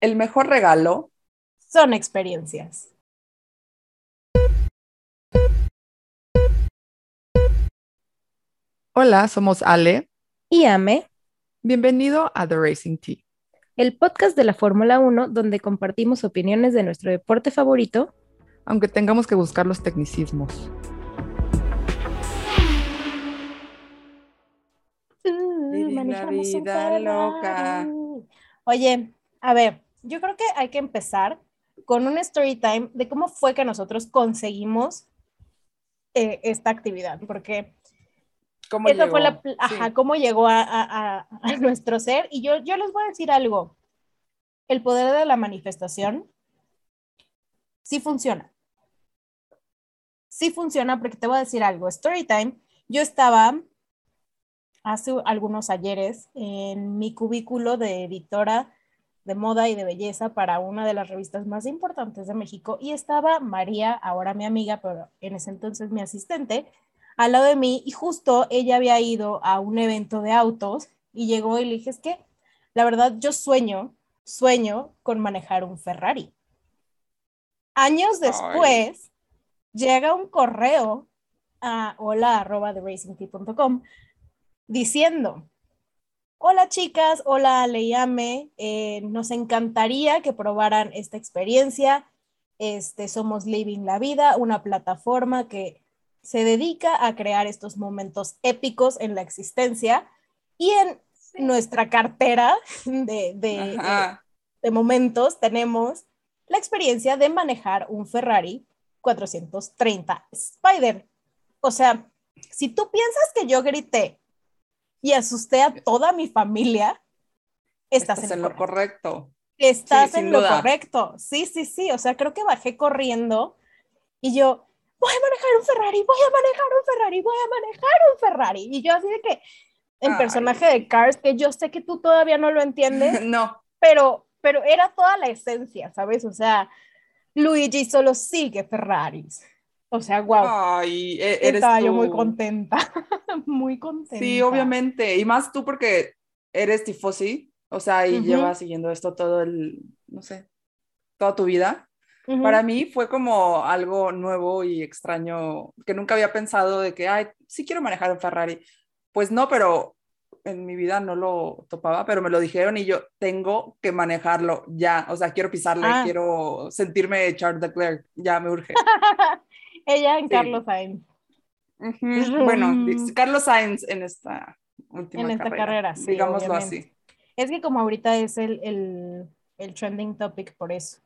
el mejor regalo son experiencias. Hola, somos Ale y Ame. Bienvenido a The Racing Tea, el podcast de la Fórmula 1 donde compartimos opiniones de nuestro deporte favorito, aunque tengamos que buscar los tecnicismos. La vida loca. Oye, a ver, yo creo que hay que empezar con un story time de cómo fue que nosotros conseguimos eh, esta actividad, porque ¿Cómo llegó? fue la, ajá, cómo llegó a, nuestro ser. Y yo, yo les voy a decir algo, el poder de la manifestación sí funciona. Sí funciona porque te voy a decir algo. Story time, yo estaba hace algunos ayeres en mi cubículo de editora de moda y de belleza para una de las revistas más importantes de México y estaba María, ahora mi amiga, pero en ese entonces mi asistente, al lado de mí y justo ella había ido a un evento de autos y llegó y le dije, es que la verdad yo sueño, sueño con manejar un Ferrari. Años después llega un correo a hola arroba diciendo, Hola chicas, hola Leyame, eh, nos encantaría que probaran esta experiencia. Este, somos Living la Vida, una plataforma que se dedica a crear estos momentos épicos en la existencia y en nuestra cartera de, de, momentos tenemos la experiencia de manejar un Ferrari 430 Spider. O sea, si tú piensas que yo grité y asusté a toda mi familia, estás, en, lo correcto. Estás en lo correcto. Sí, sí, sí. O sea, creo que bajé corriendo y yo, voy a manejar un Ferrari, voy a manejar un Ferrari, voy a manejar un Ferrari. Y yo así de que, el personaje de Cars, que yo sé que tú todavía no lo entiendes. no. Pero, pero era toda la esencia, ¿sabes? O sea, Luigi solo sigue Ferraris. O sea, wow. Ay, e-, eres Estaba yo muy contenta, muy contenta. Sí, obviamente. Y más tú porque eres tifosi, o sea, y llevas siguiendo esto todo el, no sé, toda tu vida. Para mí fue como algo nuevo y extraño que nunca había pensado de que, ay, sí quiero manejar un Ferrari. Pues no, pero en mi vida no lo topaba, pero me lo dijeron y yo tengo que manejarlo ya. O sea, quiero pisarle, ah. quiero sentirme Charles Leclerc, ya me urge. Ella en Carlos Sainz. Bueno, Carlos Sainz en esta última en esta carrera, digámoslo así. Es que como ahorita es el, el, el trending topic por eso.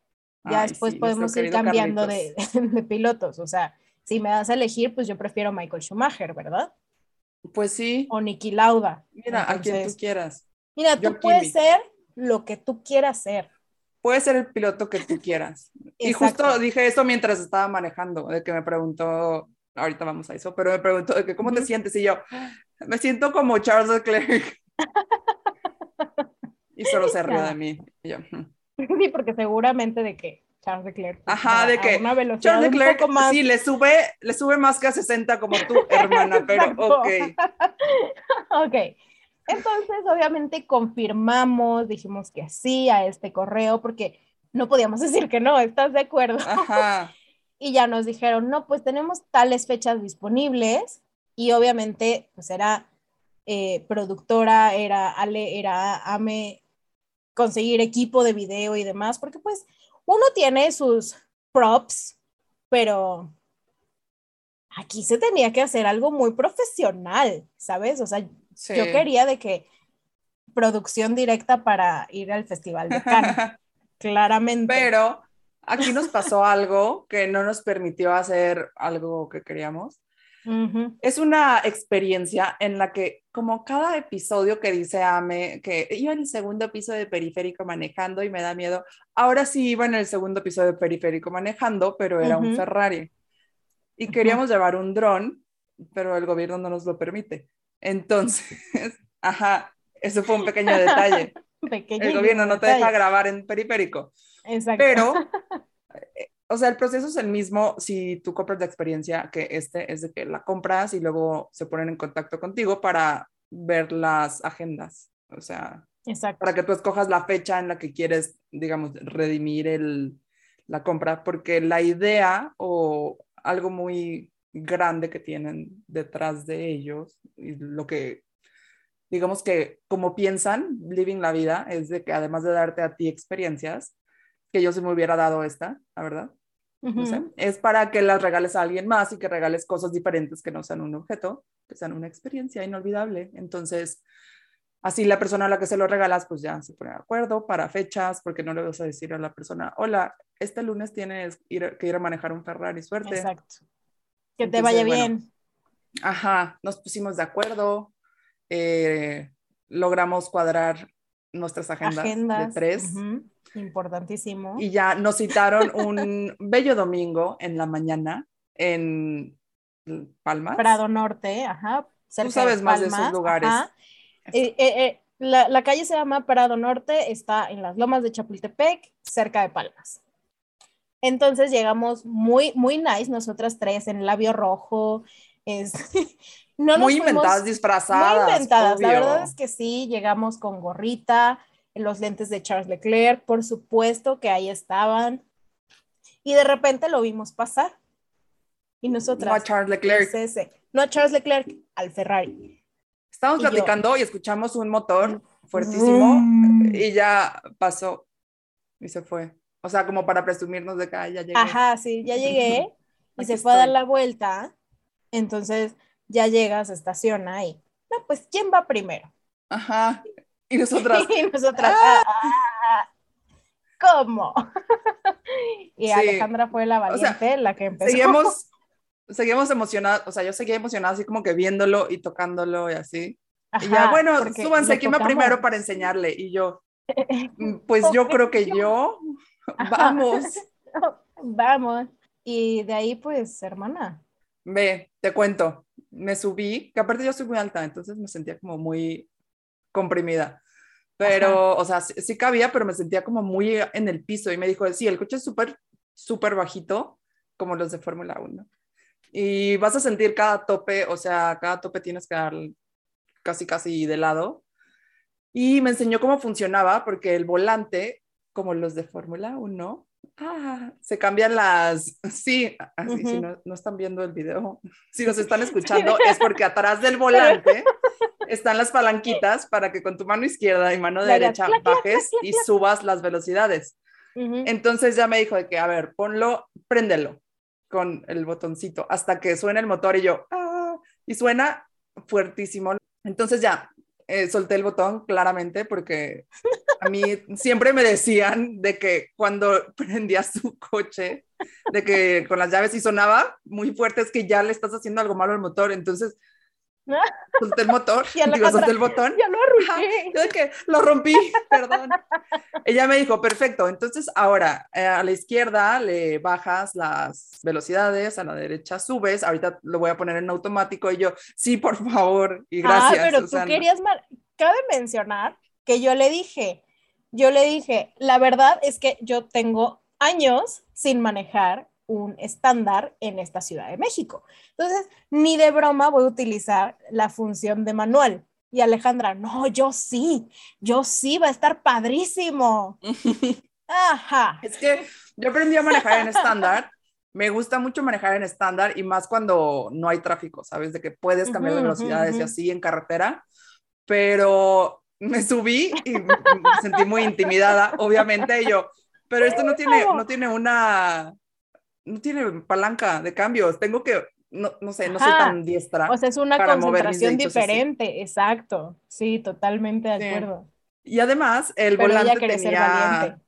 Ya después podemos ir cambiando de, de, pilotos. O sea, si me das a elegir, pues yo prefiero Michael Schumacher, ¿verdad? Pues sí. O Niki Lauda. Mira, a quien tú quieras. Mira, tú puedes ser lo que tú quieras ser puede ser el piloto que tú quieras. Y justo dije eso mientras estaba manejando, de que me preguntó, ahorita vamos a eso, pero me preguntó de que cómo te sientes y yo, me siento como Charles Leclerc. y solo se rió de mí. yo, sí, porque seguramente de que Charles Leclerc. Ajá, de que Charles Leclerc más... sí le sube, le sube más que a 60 como tú, hermana, pero ok. ok. Entonces, obviamente, confirmamos, dijimos que sí a este correo, porque no podíamos decir que no, ¿estás de acuerdo? Ajá. y ya nos dijeron, no, pues tenemos tales fechas disponibles, y obviamente, pues era eh, productora, era Ale, era AME, conseguir equipo de video y demás, porque pues uno tiene sus props, pero aquí se tenía que hacer algo muy profesional, ¿sabes? O sea, yo quería de que producción directa para ir al Festival de Cannes, claramente. Pero aquí nos pasó algo que no nos permitió hacer algo que queríamos. Es una experiencia en la que, como cada episodio que dice Ame, que iba en el segundo episodio de Periférico manejando y me da miedo, ahora sí iba en el segundo episodio de Periférico manejando, pero era un Ferrari. Y queríamos llevar un dron, pero el gobierno no nos lo permite. Entonces, ajá, eso fue un pequeño detalle. el gobierno no te deja grabar en periférico. Exacto. Pero, eh, o sea, el proceso es el mismo si tú compras la experiencia que este es de que la compras y luego se ponen en contacto contigo para ver las agendas. O sea, Exacto. Para que tú escojas la fecha en la que quieres, digamos, redimir el, la compra, porque la idea o algo muy grande que tienen detrás de ellos y lo que digamos que como piensan living la vida es de que además de darte a ti experiencias que yo se me hubiera dado esta la verdad. Es para que las regales a alguien más y que regales cosas diferentes que no sean un objeto que sean una experiencia inolvidable. Entonces así la persona a la que se lo regalas pues ya se pone de acuerdo para fechas porque no le vas a decir a la persona hola este lunes tienes que ir a manejar un Ferrari suerte exacto que te vaya bien. Ajá, nos pusimos de acuerdo, eh, logramos cuadrar nuestras agendas, de tres. Importantísimo. Y ya nos citaron un bello domingo en la mañana en Palmas. Prado Norte, ajá. Tú sabes más de esos lugares. Eh, eh, la, la, calle se llama Prado Norte, está en las lomas de Chapultepec, cerca de Palmas. Entonces llegamos muy, muy nice, nosotras tres en labio rojo. Es, no muy inventadas, disfrazadas. Muy inventadas, la verdad es que sí, llegamos con gorrita, los lentes de Charles Leclerc, por supuesto que ahí estaban. Y de repente lo vimos pasar. Y nosotras. No a Charles Leclerc. No a Charles Leclerc, al Ferrari. Estábamos platicando y escuchamos un motor fuertísimo mm. y ya pasó y se fue. O sea, como para presumirnos de que ya llegué. Ajá, sí, ya llegué y se fue a dar la vuelta. Entonces ya llegas, estaciona y, no, pues, ¿quién va primero? Ajá. Y nosotras. y nosotras. ¡Ah! ¿Cómo? y Alejandra fue la valiente, la que empezó. Seguimos, seguimos emocionados, o sea, yo seguía emocionada así como que viéndolo y tocándolo y así. y ya, bueno, súbanse, ¿quién va primero para enseñarle? Y yo, mm, pues yo creo que yo. Vamos. Vamos. Y de ahí, pues, hermana. Ve, te cuento. Me subí, que aparte yo soy muy alta, entonces me sentía como muy comprimida. Pero, o sea, sí, cabía, pero me sentía como muy en el piso. Y me dijo, sí, el coche es súper, súper bajito, como los de Fórmula 1. Y vas a sentir cada tope, o sea, cada tope tienes que dar casi, casi de lado. Y me enseñó cómo funcionaba, porque el volante como los de Fórmula 1. Ah, se cambian las, sí, así, si no, no, están viendo el video, si nos están escuchando, es porque atrás del volante están las palanquitas para que con tu mano izquierda y mano derecha bajes y subas las velocidades. Entonces ya me dijo de que, a ver, ponlo, préndelo con el botoncito hasta que suene el motor y yo, ah, y suena fuertísimo. Entonces ya, eh, solté el botón claramente porque a mí siempre me decían de que cuando prendías tu coche, de que con las llaves y sonaba muy fuerte, es que ya le estás haciendo algo malo al motor. Entonces, solté el motor, digo, solté el botón. Ya lo rompí. que lo rompí, perdón. Ella me dijo, perfecto, entonces ahora eh, a la izquierda le bajas las velocidades, a la derecha subes, ahorita lo voy a poner en automático y yo, sí, por favor, y ah, gracias. Ah, pero tú querías, cabe mencionar que yo le dije, yo le dije, la verdad es que yo tengo años sin manejar un estándar en esta Ciudad de México. Entonces, ni de broma voy a utilizar la función de manual. Y Alejandra, no, yo sí, yo sí, va a estar padrísimo. Ajá. Es que yo aprendí a manejar en estándar. Me gusta mucho manejar en estándar y más cuando no hay tráfico, ¿sabes? De que puedes cambiar de velocidades y así en carretera. Pero me subí y me sentí muy intimidada, obviamente, y yo, pero esto no tiene, no tiene una, no tiene palanca de cambios, tengo que, no, no sé, no soy tan diestra. O sea, es una concentración diferente, exacto, sí, totalmente de acuerdo. Y además, el volante tenía,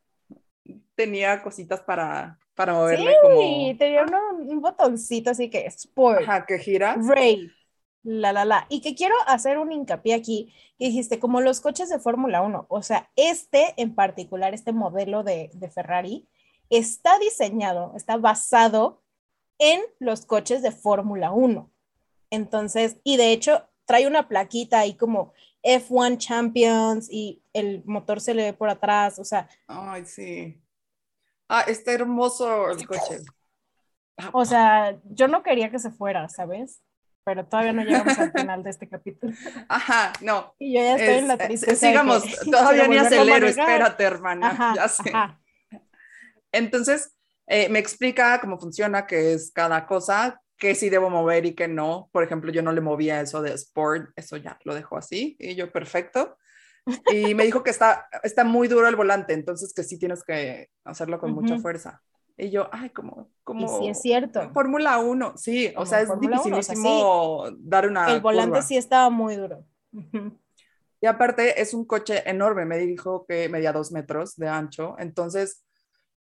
tenía cositas para, para moverme sí, como... tenía un botoncito así que sport. Ajá, que gira. Ray la, la, la. Y que quiero hacer un hincapié aquí, que dijiste, como los coches de Fórmula 1, o sea, este en particular, este modelo de, Ferrari, está diseñado, está basado en los coches de Fórmula 1. Entonces, y de hecho, trae una plaquita ahí como F1 Champions y el motor se le ve por atrás, o sea. Ay, sí. Ah, está hermoso el coche. O sea, yo no quería que se fuera, ¿sabes? Pero todavía no llegamos al final de este capítulo. Ajá, no. Y yo ya estoy en la tristeza. Sigamos, todavía ni acelero, espérate, hermana. ya sé. Entonces, eh, me explica cómo funciona, qué es cada cosa, qué sí debo mover y qué no. Por ejemplo, yo no le movía eso de sport, eso ya lo dejo así, y yo perfecto. Y me dijo que está, está muy duro el volante, entonces que sí tienes que hacerlo con mucha fuerza. Y yo, ay, como, como. Y sí es cierto. Fórmula 1, sí, o sea, es dificilísimo dar una. El volante sí estaba muy duro. Y aparte es un coche enorme, me dijo que medía dos metros de ancho. Entonces,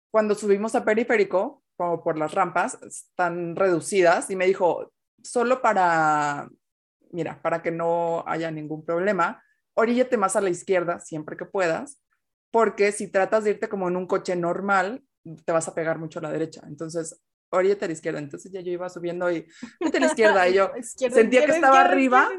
cuando subimos a periférico, como por las rampas, están reducidas y me dijo, solo para, mira, para que no haya ningún problema, oríllate más a la izquierda siempre que puedas, porque si tratas de irte como en un coche normal, te vas a pegar mucho a la derecha. Entonces, oríete a la izquierda. Entonces ya yo iba subiendo y vete a la izquierda y yo sentía que estaba arriba,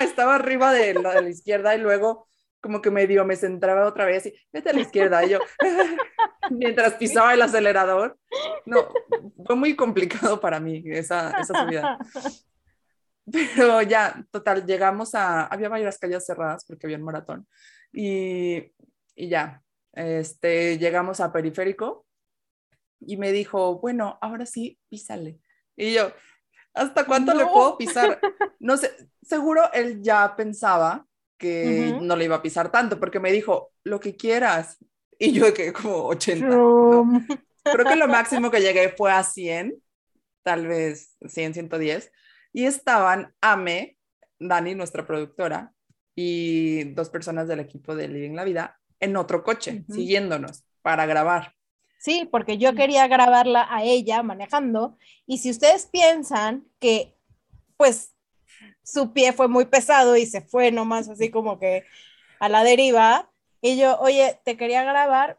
estaba arriba de la, de la izquierda y luego como que medio me centraba otra vez y vete a la izquierda y yo mientras pisaba el acelerador. No, fue muy complicado para mí esa, esa subida. Pero ya, total, llegamos a, había varias calles cerradas porque había un maratón y, y ya, este, llegamos a periférico y me dijo, bueno, ahora sí, písale. Y yo, ¿hasta cuánto le puedo pisar? No sé, seguro él ya pensaba que no le iba a pisar tanto, porque me dijo, lo que quieras. Y yo que como 80. Creo que lo máximo que llegué fue a 100, tal vez 100, 110. Y estaban Ame, Dani, nuestra productora, y dos personas del equipo de Living la Vida en otro coche, siguiéndonos para grabar. Sí, porque yo quería grabarla a ella manejando y si ustedes piensan que pues su pie fue muy pesado y se fue nomás así como que a la deriva y yo, oye, te quería grabar,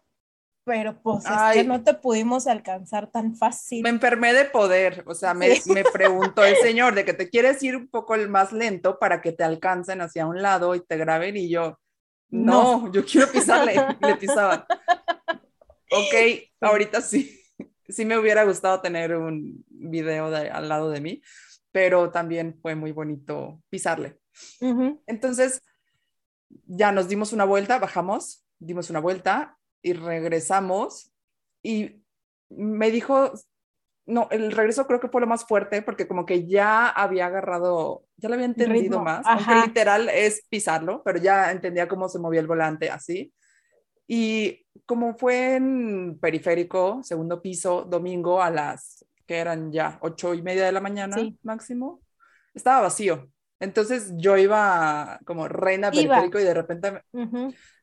pero pues es que no te pudimos alcanzar tan fácil. Me enfermé de poder, o sea, me, me preguntó el señor de que te quieres ir un poco más lento para que te alcancen hacia un lado y te graben y yo, no, yo quiero pisarle, le pisaban ok, ahorita sí, sí me hubiera gustado tener un video al lado de mí, pero también fue muy bonito pisarle. Entonces, ya nos dimos una vuelta, bajamos, dimos una vuelta y regresamos y me dijo, no, el regreso creo que fue lo más fuerte porque como que ya había agarrado, ya lo había entendido más, aunque literal es pisarlo, pero ya entendía cómo se movía el volante así. Y como fue en periférico, segundo piso, domingo a las que eran ya ocho y media de la mañana máximo, estaba vacío. Entonces yo iba como reina periférico y de repente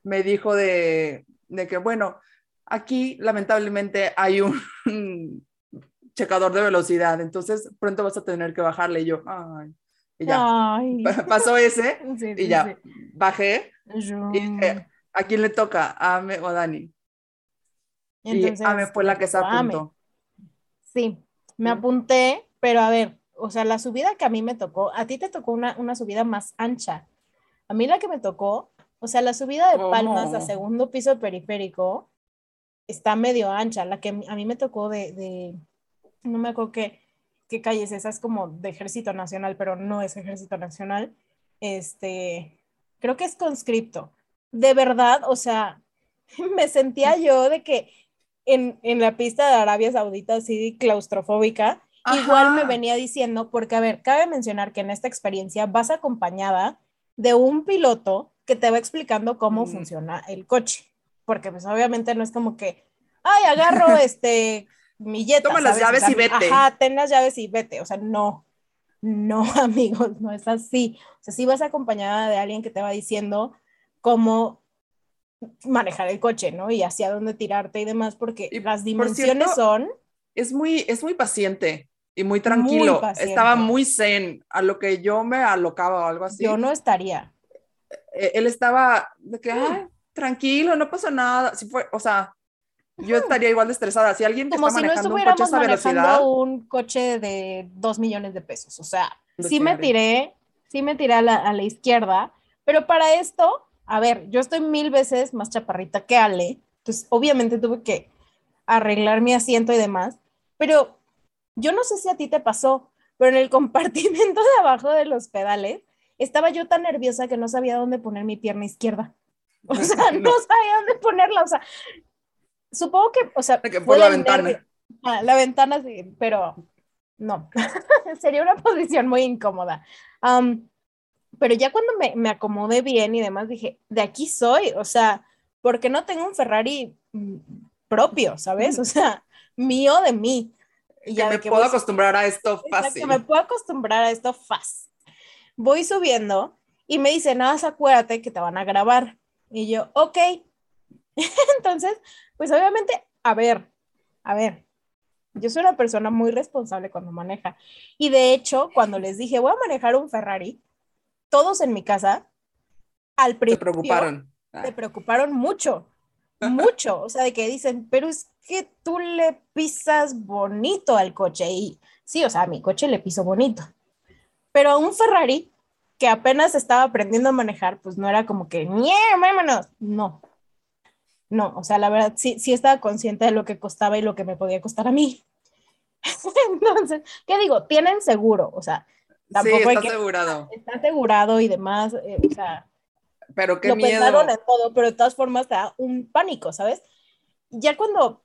me, dijo de, de, que, bueno, aquí lamentablemente hay un checador de velocidad, entonces pronto vas a tener que bajarle. Y yo, ay. Y ya, pasó ese y ya, bajé y dije, ¿A quién le toca? ¿A Ame o Dani? Entonces, y Ame fue la que se apuntó. Sí, me apunté, pero a ver, o sea, la subida que a mí me tocó, a ti te tocó una, una subida más ancha. A mí la que me tocó, o sea, la subida de Palmas a segundo piso periférico está medio ancha. La que a mí me tocó de, de no me acuerdo qué, qué calles, esa es como de Ejército Nacional, pero no es Ejército Nacional. Este, creo que es conscripto de verdad, o sea, me sentía yo de que en, la pista de Arabia Saudita así claustrofóbica, igual me venía diciendo, porque a ver, cabe mencionar que en esta experiencia vas acompañada de un piloto que te va explicando cómo mm. funciona el coche, porque pues obviamente no es como que, ay, agarro este mi Toma las llaves y vete. Ajá, ten las llaves y vete, o sea, no, no, amigos, no es así. O sea, sí vas acompañada de alguien que te va diciendo cómo manejar el coche, ¿no? Y hacia dónde tirarte y demás, porque las dimensiones son... Es muy, es muy paciente y muy tranquilo. Estaba muy zen, a lo que yo me alocaba o algo así. Yo no estaría. E, él estaba de que, tranquilo, no pasa nada. Si fue, o sea, yo estaría igual de estresada. Si alguien Como está si manejando no un coche a esa velocidad, un coche de dos millones de pesos. O sea, sí me tiré, sí me tiré a la, a la izquierda, pero para esto a ver, yo estoy mil veces más chaparrita que Ale, entonces obviamente tuve que arreglar mi asiento y demás, pero yo no sé si a ti te pasó, pero en el compartimento de abajo de los pedales estaba yo tan nerviosa que no sabía dónde poner mi pierna izquierda. O sea, no, sabía dónde ponerla, o sea, supongo que, o sea, que por la ventana. Ah, la ventana sí, pero no, sería una posición muy incómoda. Pero ya cuando me, me, acomodé bien y demás, dije, de aquí soy, o sea, porque no tengo un Ferrari mm, propio, ¿sabes? O sea, mío de mí. Y ya me puedo acostumbrar a esto fácil. Que me puedo acostumbrar a esto fácil. Voy subiendo y me dice, nada más acuérdate que te van a grabar. Y yo, ok. Entonces, pues obviamente, a ver, a ver, yo soy una persona muy responsable cuando maneja. Y de hecho, cuando les dije, voy a manejar un Ferrari, todos en mi casa, al principio... Se preocuparon. Se preocuparon mucho, mucho. O sea, de que dicen, pero es que tú le pisas bonito al coche. Y sí, o sea, a mi coche le piso bonito. Pero a un Ferrari que apenas estaba aprendiendo a manejar, pues no era como que, vámonos! No, no, o sea, la verdad sí, sí estaba consciente de lo que costaba y lo que me podía costar a mí. Entonces, ¿qué digo? Tienen seguro, o sea, tampoco sí, está asegurado. Está asegurado y demás, eh, o sea. Pero qué lo miedo. pensaron en todo, pero de todas formas te da un pánico, ¿sabes? Ya cuando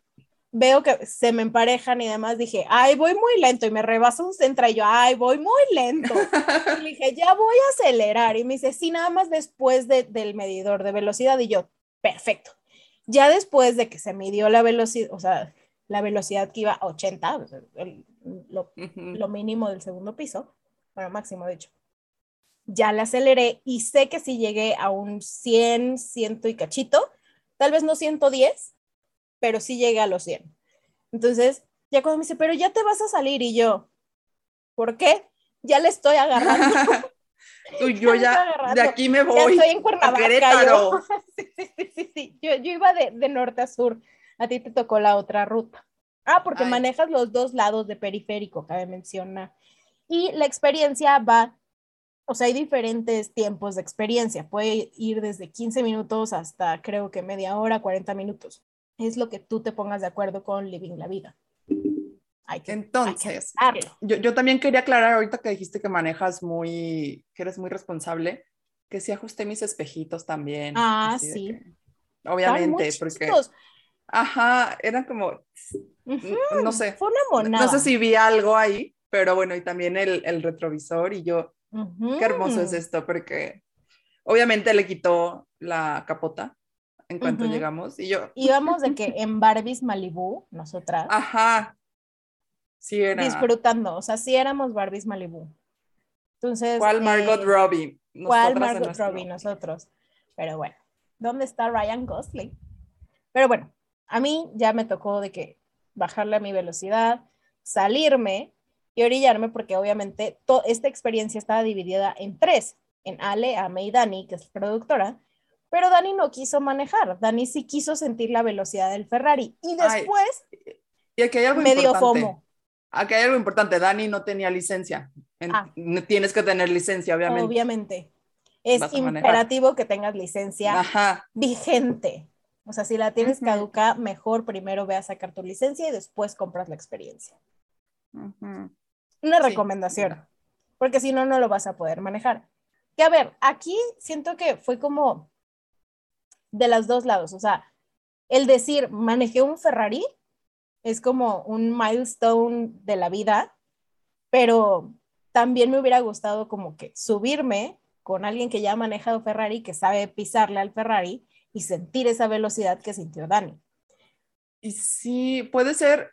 veo que se me emparejan y demás, dije, ay, voy muy lento y me rebasa un centro y yo, ay, voy muy lento. y dije, ya voy a acelerar. Y me dice, sí, nada más después del medidor de velocidad. Y yo, perfecto. Ya después de que se midió la velocidad, o sea, la velocidad que iba a 80, lo, lo, mínimo del segundo piso, bueno, máximo de hecho, ya le aceleré y sé que si llegué a un 100, 100 y cachito, tal vez no 110, pero sí llegué a los 100. Entonces, ya cuando me dice, pero ya te vas a salir y yo, ¿por qué? Ya le estoy agarrando. Tú, yo ya, de aquí me voy. Ya estoy en Cuernavaca. Yo. sí, sí, sí, sí. Yo, yo iba de, de, norte a sur. A ti te tocó la otra ruta. Ah, porque manejas los dos lados de periférico, cabe mencionar. Y la experiencia va, o sea, hay diferentes tiempos de experiencia. Puede ir desde 15 minutos hasta creo que media hora, 40 minutos. Es lo que tú te pongas de acuerdo con Living la Vida. Entonces, yo, yo, también quería aclarar ahorita que dijiste que manejas muy, que eres muy responsable, que sí ajusté mis espejitos también. Ah, sí. obviamente, porque... Ajá, eran como, no sé. Fue una monada. No sé si vi algo ahí, pero bueno, y también el, el retrovisor y yo, qué hermoso es esto, porque obviamente le quitó la capota en cuanto llegamos y yo... Íbamos de que en Barbies Malibu, nosotras. Ajá, Disfrutando, o sea, sí éramos Barbies Malibu. Entonces. ¿Cuál Margot eh, Robbie? ¿Cuál Margot Robbie? Nosotros. Pero bueno, ¿dónde está Ryan Gosling? Pero bueno, a mí ya me tocó de que bajarle a mi velocidad, salirme y orillarme, porque obviamente esta experiencia estaba dividida en tres: en Ale, Ame y Dani, que es productora. Pero Dani no quiso manejar. Dani sí quiso sentir la velocidad del Ferrari. Y después. y aquí hay algo me dio FOMO. Aquí hay algo importante, Dani no tenía licencia. Ah. Tienes que tener licencia, obviamente. Obviamente. Es imperativo que tengas licencia vigente. O sea, si la tienes caduca, mejor primero ve a sacar tu licencia y después compras la experiencia. Una recomendación, porque si no, no lo vas a poder manejar. Que a ver, aquí siento que fue como de los dos lados. O sea, el decir, manejé un Ferrari es como un milestone de la vida, pero también me hubiera gustado como que subirme con alguien que ya ha manejado Ferrari, que sabe pisarle al Ferrari y sentir esa velocidad que sintió Dani. Y sí, puede ser,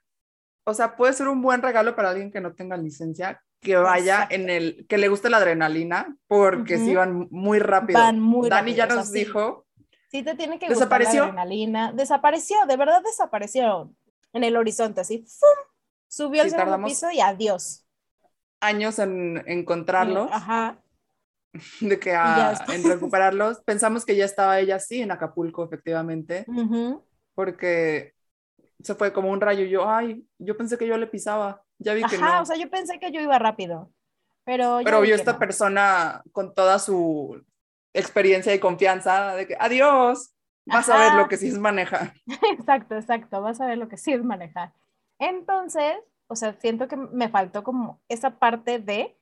o sea, puede ser un buen regalo para alguien que no tenga licencia, que vaya en el, que le guste la adrenalina, porque si van muy rápido. Van muy Dani ya nos dijo. Sí, te tiene que gustar la adrenalina. Desapareció, de verdad desapareció en el horizonte, así, ¡fum! Subió al segundo piso y adiós. Años en encontrarlos. Ajá. De que en recuperarlos. Pensamos que ya estaba ella sí en Acapulco, efectivamente. Porque se fue como un rayo. Yo, ay, yo pensé que yo le pisaba. Ya vi que no. o sea, yo pensé que yo iba rápido. Pero, pero vio esta persona con toda su experiencia y confianza de que adiós vas a ver lo que sí es manejar. Exacto, exacto, vas a ver lo que sí es manejar. Entonces, o sea, siento que me faltó como esa parte de,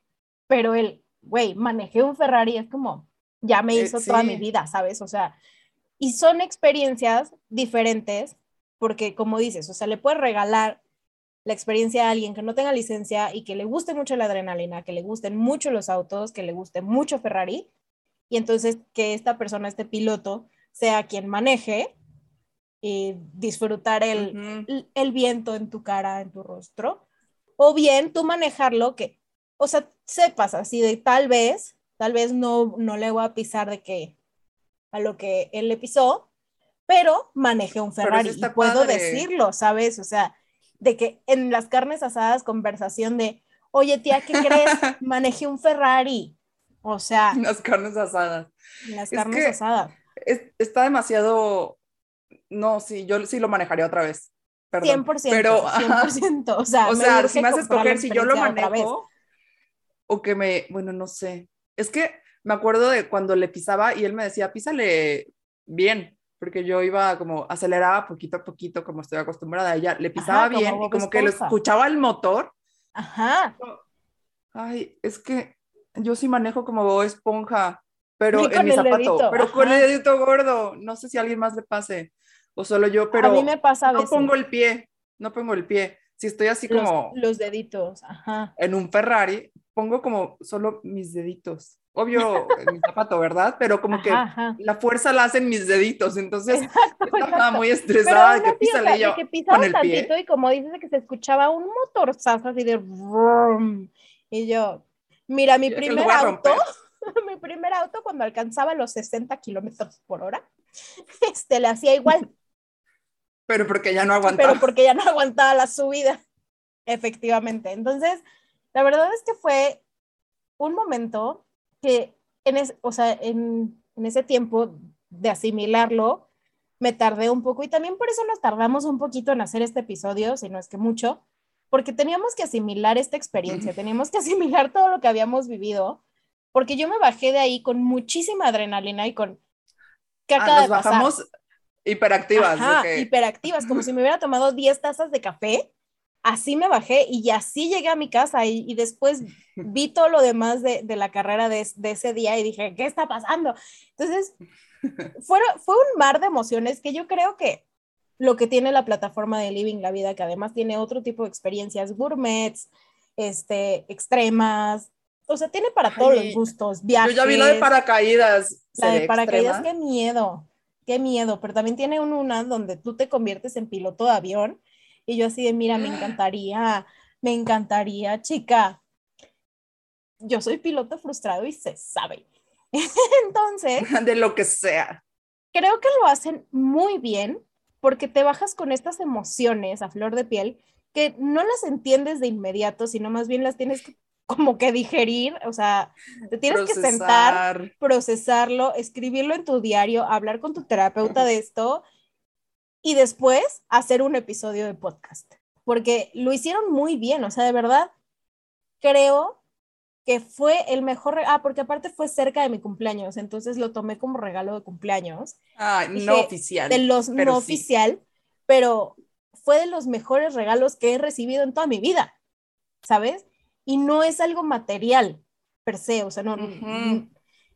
pero el, güey, manejé un Ferrari, es como, ya me eh, hizo toda mi vida, ¿sabes? O sea, y son experiencias diferentes, porque como dices, o sea, le puedes regalar la experiencia a alguien que no tenga licencia y que le guste mucho la adrenalina, que le gusten mucho los autos, que le guste mucho Ferrari, y entonces que esta persona, este piloto, sea quien maneje y disfrutar el, el viento en tu cara, en tu rostro, o bien tú manejarlo que, o sea, sepas así de tal vez, tal vez no, no le voy a pisar de que a lo que él le pisó, pero manejé un Ferrari y puedo decirlo, ¿sabes? O sea, de que en las carnes asadas conversación de, oye tía, ¿qué crees? Manejé un Ferrari. O sea. Las carnes asadas. Las carnes asadas. está demasiado. No, sí, yo sí lo manejaría otra vez. Perdón, 100%. Pero, 100%. O sea, o sea si me haces escoger si yo lo manejo o que me. Bueno, no sé. Es que me acuerdo de cuando le pisaba y él me decía, písale bien porque yo iba como aceleraba poquito a poquito como estoy acostumbrada a ella, le pisaba bien y como que lo escuchaba el motor. Ajá. Ay, es que yo sí manejo como esponja, pero en mi zapato, pero con el dedito gordo, no sé si a alguien más le pase o solo yo, pero a mí me pasa a no pongo el pie, no pongo el pie. Si estoy así como los deditos, ajá. En un Ferrari pongo como solo mis deditos obvio en mi zapato, ¿verdad? Pero como que la fuerza la hacen mis deditos, entonces estaba muy estresada de que písale yo que con el tantito y como dices que se escuchaba un motorzazo así de y yo, mira, mi primer auto, mi primer auto cuando alcanzaba los 60 kilómetros por hora, este, le hacía igual. Pero porque ya no aguantaba. Pero porque ya no aguantaba la subida, efectivamente. Entonces, la verdad es que fue un momento que en, o sea, en, en ese tiempo de asimilarlo, me tardé un poco y también por eso nos tardamos un poquito en hacer este episodio, si no es que mucho, porque teníamos que asimilar esta experiencia, teníamos que asimilar todo lo que habíamos vivido, porque yo me bajé de ahí con muchísima adrenalina y con... ¿Qué ah, acaba de pasar? bajamos hiperactivas. Ajá, hiperactivas, como si me hubiera tomado 10 tazas de café así me bajé y así llegué a mi casa y, después vi todo lo demás de, la carrera de, ese día y dije, ¿qué está pasando? Entonces, fue, fue un mar de emociones que yo creo que lo que tiene la plataforma de Living la Vida, que además tiene otro tipo de experiencias gourmets, este, extremas, o sea, tiene para todos los gustos, viajes. Yo ya vi la de paracaídas. La de paracaídas, qué miedo, qué miedo, pero también tiene un, una donde tú te conviertes en piloto de avión y yo así de, mira, me encantaría, me encantaría, chica. Yo soy piloto frustrado y se sabe. Entonces... De lo que sea. Creo que lo hacen muy bien porque te bajas con estas emociones a flor de piel que no las entiendes de inmediato, sino más bien las tienes como que digerir, o sea, te tienes que sentar, procesarlo, escribirlo en tu diario, hablar con tu terapeuta de esto y después hacer un episodio de podcast, porque lo hicieron muy bien, o sea, de verdad, creo que fue el mejor, ah, porque aparte fue cerca de mi cumpleaños, entonces lo tomé como regalo de cumpleaños. Ah, no oficial. De los no oficial, pero fue de los mejores regalos que he recibido en toda mi vida, ¿sabes? Y no es algo material per se, o sea, no,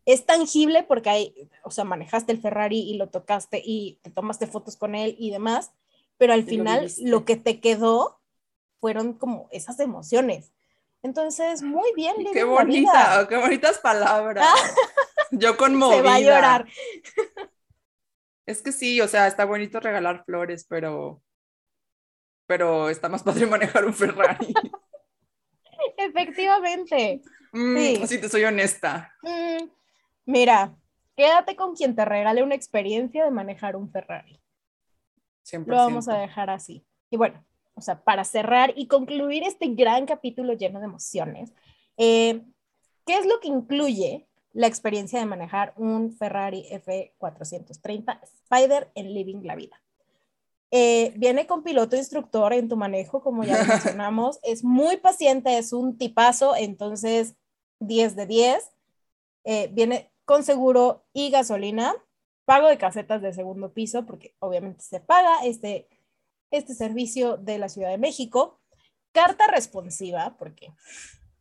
es tangible porque hay, o sea, manejaste el Ferrari y lo tocaste y te tomaste fotos con él y demás, pero al final lo, que te quedó fueron como esas emociones. Entonces, muy bien. Qué bonita, qué bonitas palabras. Yo conmovida. Se va a llorar. Es que sí, o sea, está bonito regalar flores, pero pero está más padre manejar un Ferrari. Efectivamente. Mm, sí. Si te soy honesta. Mm, Mira, quédate con quien te regale una experiencia de manejar un Ferrari. Lo vamos a dejar así. Y bueno, o sea, para cerrar y concluir este gran capítulo lleno de emociones, eh, ¿qué es lo que incluye la experiencia de manejar un Ferrari F430 Spider en Living la Vida? Eh, viene con piloto instructor en tu manejo, como ya mencionamos, es muy paciente, es un tipazo, entonces 10 de 10. Eh, viene con seguro y gasolina, pago de casetas de segundo piso, porque obviamente se paga este, este servicio de la Ciudad de México. carta responsiva, porque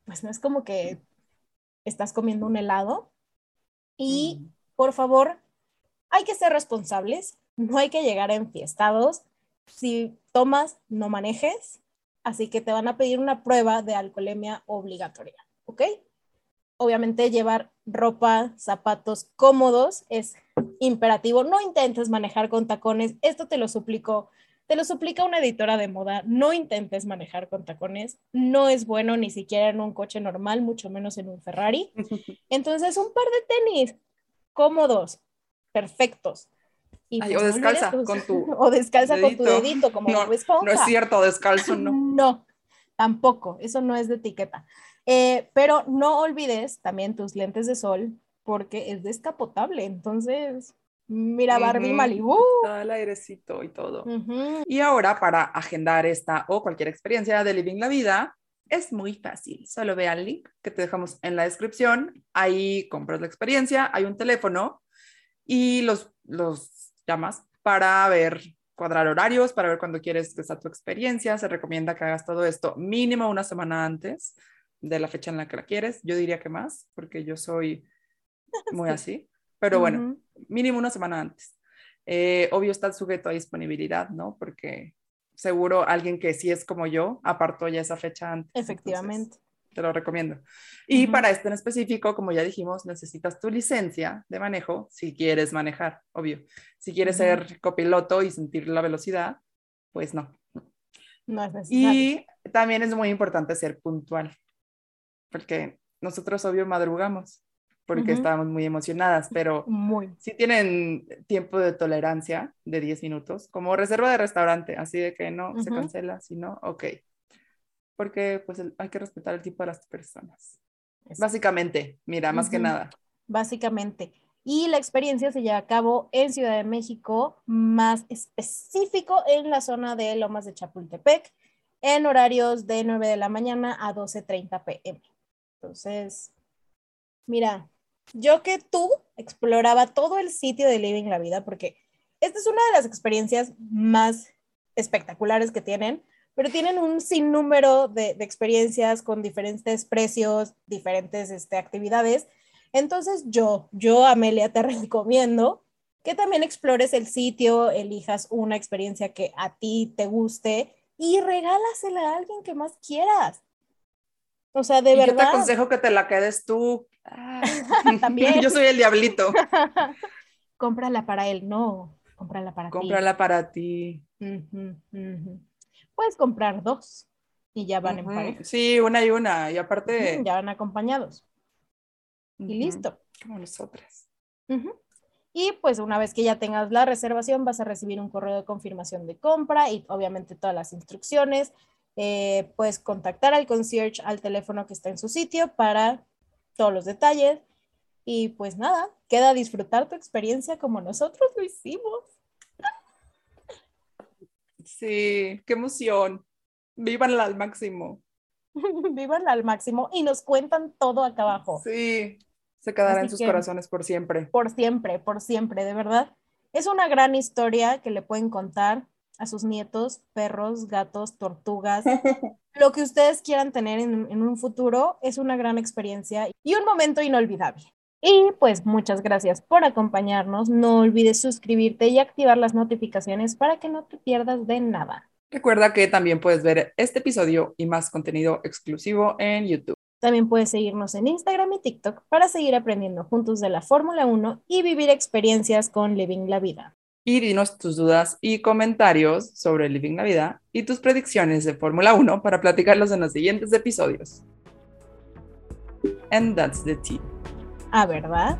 pues no es como que estás comiendo un helado. Y por favor, hay que ser responsables, no hay que llegar enfiestados. Si tomas, no manejes, así que te van a pedir una prueba de alcoholemia obligatoria, ¿ok? Obviamente llevar ropa, zapatos cómodos es imperativo. No intentes manejar con tacones, esto te lo suplico. Te lo suplica una editora de moda, no intentes manejar con tacones, no es bueno ni siquiera en un coche normal, mucho menos en un Ferrari. Entonces, un par de tenis cómodos, perfectos. Pues o descalza con tu o descalza con tu dedito como no, No es cierto, descalzo no. No, tampoco, eso no es de etiqueta. Eh, pero no olvides también tus lentes de sol porque es descapotable, entonces Mira Barbie Malibu. Todo el airecito y todo. Y ahora para agendar esta o cualquier experiencia de Living la Vida, es muy fácil. Solo ve al link que te dejamos en la descripción. Ahí compras la experiencia, hay un teléfono y los, los llamas para ver, cuadrar horarios, para ver cuándo quieres que sea tu experiencia. Se recomienda que hagas todo esto mínimo una semana antes de la fecha en la que la quieres. Yo diría que más, porque yo soy muy así. Pero bueno, mínimo una semana antes. Eh, obvio está sujeto a disponibilidad, ¿no? Porque seguro alguien que sí es como yo apartó ya esa fecha antes. Efectivamente. Te lo recomiendo. Y para esto en específico, como ya dijimos, necesitas tu licencia de manejo si quieres manejar, obvio. Si quieres ser copiloto y sentir la velocidad, pues no. No es necesario. Y también es muy importante ser puntual, porque nosotros, obvio, madrugamos porque estábamos muy emocionadas, pero si tienen tiempo de tolerancia de 10 minutos, como reserva de restaurante, así de que no se cancela, si no, ok. Porque pues hay que respetar el tipo de las personas. Básicamente, mira, más que nada. Básicamente. Y la experiencia se lleva a cabo en Ciudad de México, más específico en la zona de Lomas de Chapultepec, en horarios de 9 de la mañana a 12.30 pm. Entonces, mira, yo que tú exploraba todo el sitio de Living la Vida, porque esta es una de las experiencias más espectaculares que tienen, pero tienen un sinnúmero de, de experiencias con diferentes precios, diferentes este, actividades. Entonces yo, yo, Amelia, te recomiendo que también explores el sitio, elijas una experiencia que a ti te guste y regálasela a alguien que más quieras. O sea, de verdad. Yo te aconsejo que te la quedes tú. Ah, También. Yo soy el diablito. cómprala para él, no. Cómprala para ti. Cómprala para ti. Puedes comprar dos y ya van en pareja. Sí, una y una. Y aparte. Ya van acompañados. Y listo. Como nosotras. Y pues una vez que ya tengas la reservación, vas a recibir un correo de confirmación de compra y obviamente todas las instrucciones eh, puedes contactar al concierge al teléfono que está en su sitio para todos los detalles. Y pues nada, queda disfrutar tu experiencia como nosotros lo hicimos. Sí, qué emoción. Vívanla al máximo. Vívanla al máximo y nos cuentan todo acá abajo. Sí, se quedará en sus corazones por siempre. Por siempre, por siempre, de verdad. Es una gran historia que le pueden contar a sus nietos, perros, gatos, tortugas, lo que ustedes quieran tener en, un futuro es una gran experiencia y un momento inolvidable. Y pues muchas gracias por acompañarnos. No olvides suscribirte y activar las notificaciones para que no te pierdas de nada. Recuerda que también puedes ver este episodio y más contenido exclusivo en YouTube. También puedes seguirnos en Instagram y TikTok para seguir aprendiendo juntos de la Fórmula 1 y vivir experiencias con Living la Vida y dinos tus dudas y comentarios sobre Living la Vida y tus predicciones de Fórmula 1 para platicarlos en los siguientes episodios. And that's the tea. Ah, ¿verdad?